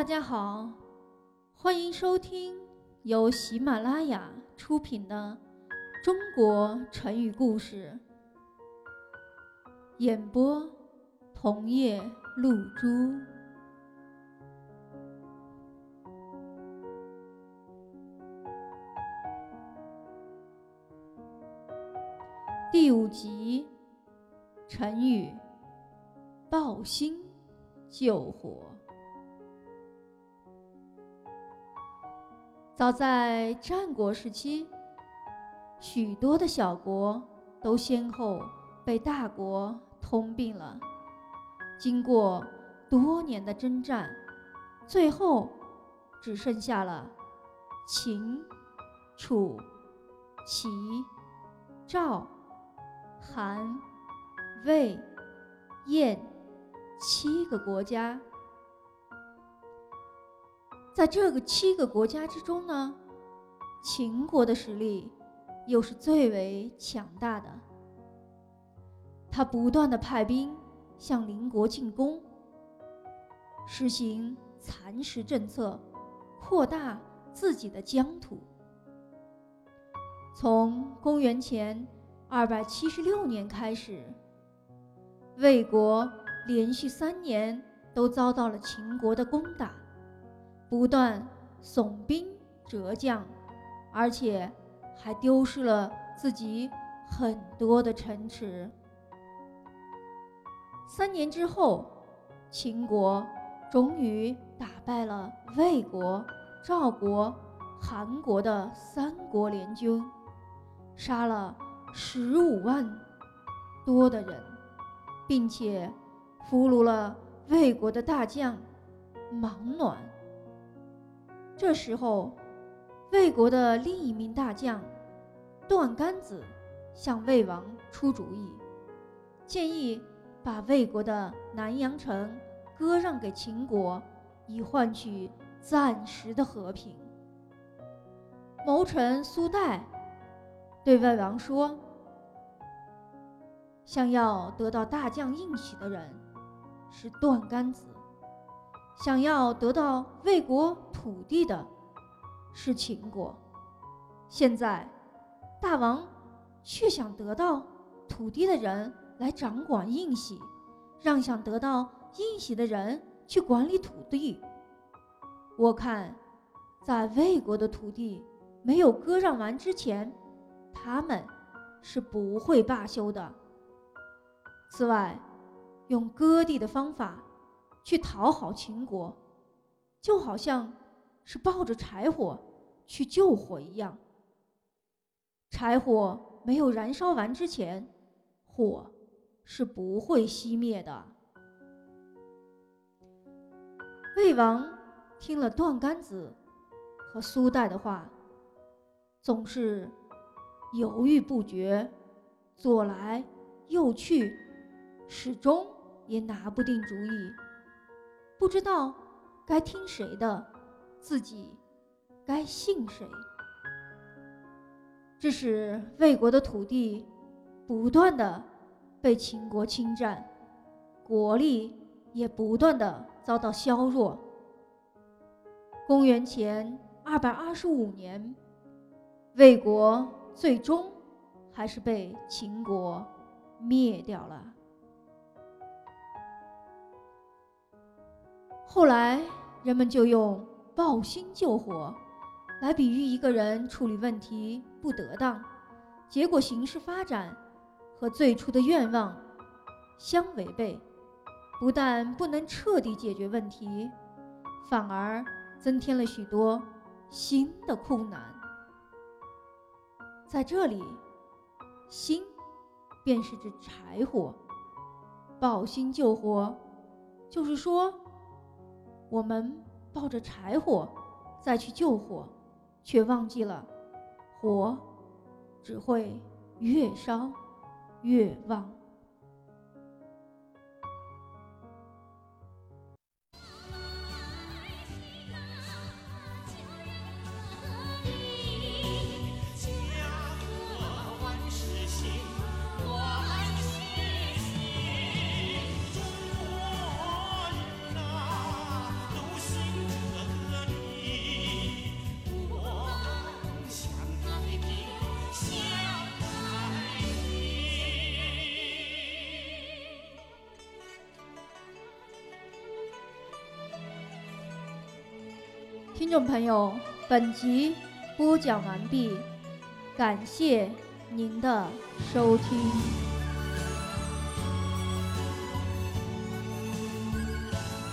大家好，欢迎收听由喜马拉雅出品的《中国成语故事》，演播桐叶露珠。第五集，成语“抱薪救火”。早在战国时期，许多的小国都先后被大国吞并了。经过多年的征战，最后只剩下了秦、楚、齐、赵、韩、魏、燕七个国家。在这个七个国家之中呢，秦国的实力又是最为强大的。他不断的派兵向邻国进攻，实行蚕食政策，扩大自己的疆土。从公元前二百七十六年开始，魏国连续三年都遭到了秦国的攻打。不断损兵折将，而且还丢失了自己很多的城池。三年之后，秦国终于打败了魏国、赵国、韩国的三国联军，杀了十五万多的人，并且俘虏了魏国的大将芒暖。这时候，魏国的另一名大将段干子向魏王出主意，建议把魏国的南阳城割让给秦国，以换取暂时的和平。谋臣苏代对魏王说：“想要得到大将应许的人是段干子。”想要得到魏国土地的是秦国，现在大王却想得到土地的人来掌管印玺，让想得到印玺的人去管理土地。我看，在魏国的土地没有割让完之前，他们是不会罢休的。此外，用割地的方法。去讨好秦国，就好像是抱着柴火去救火一样。柴火没有燃烧完之前，火是不会熄灭的。魏王听了段干子和苏代的话，总是犹豫不决，左来右去，始终也拿不定主意。不知道该听谁的，自己该信谁。致使魏国的土地不断的被秦国侵占，国力也不断的遭到削弱。公元前二百二十五年，魏国最终还是被秦国灭掉了。后来，人们就用“抱薪救火”来比喻一个人处理问题不得当，结果形势发展和最初的愿望相违背，不但不能彻底解决问题，反而增添了许多新的困难。在这里，“薪”便是指柴火，“抱薪救火”就是说。我们抱着柴火再去救火，却忘记了火只会越烧越旺。听众朋友，本集播讲完毕，感谢您的收听。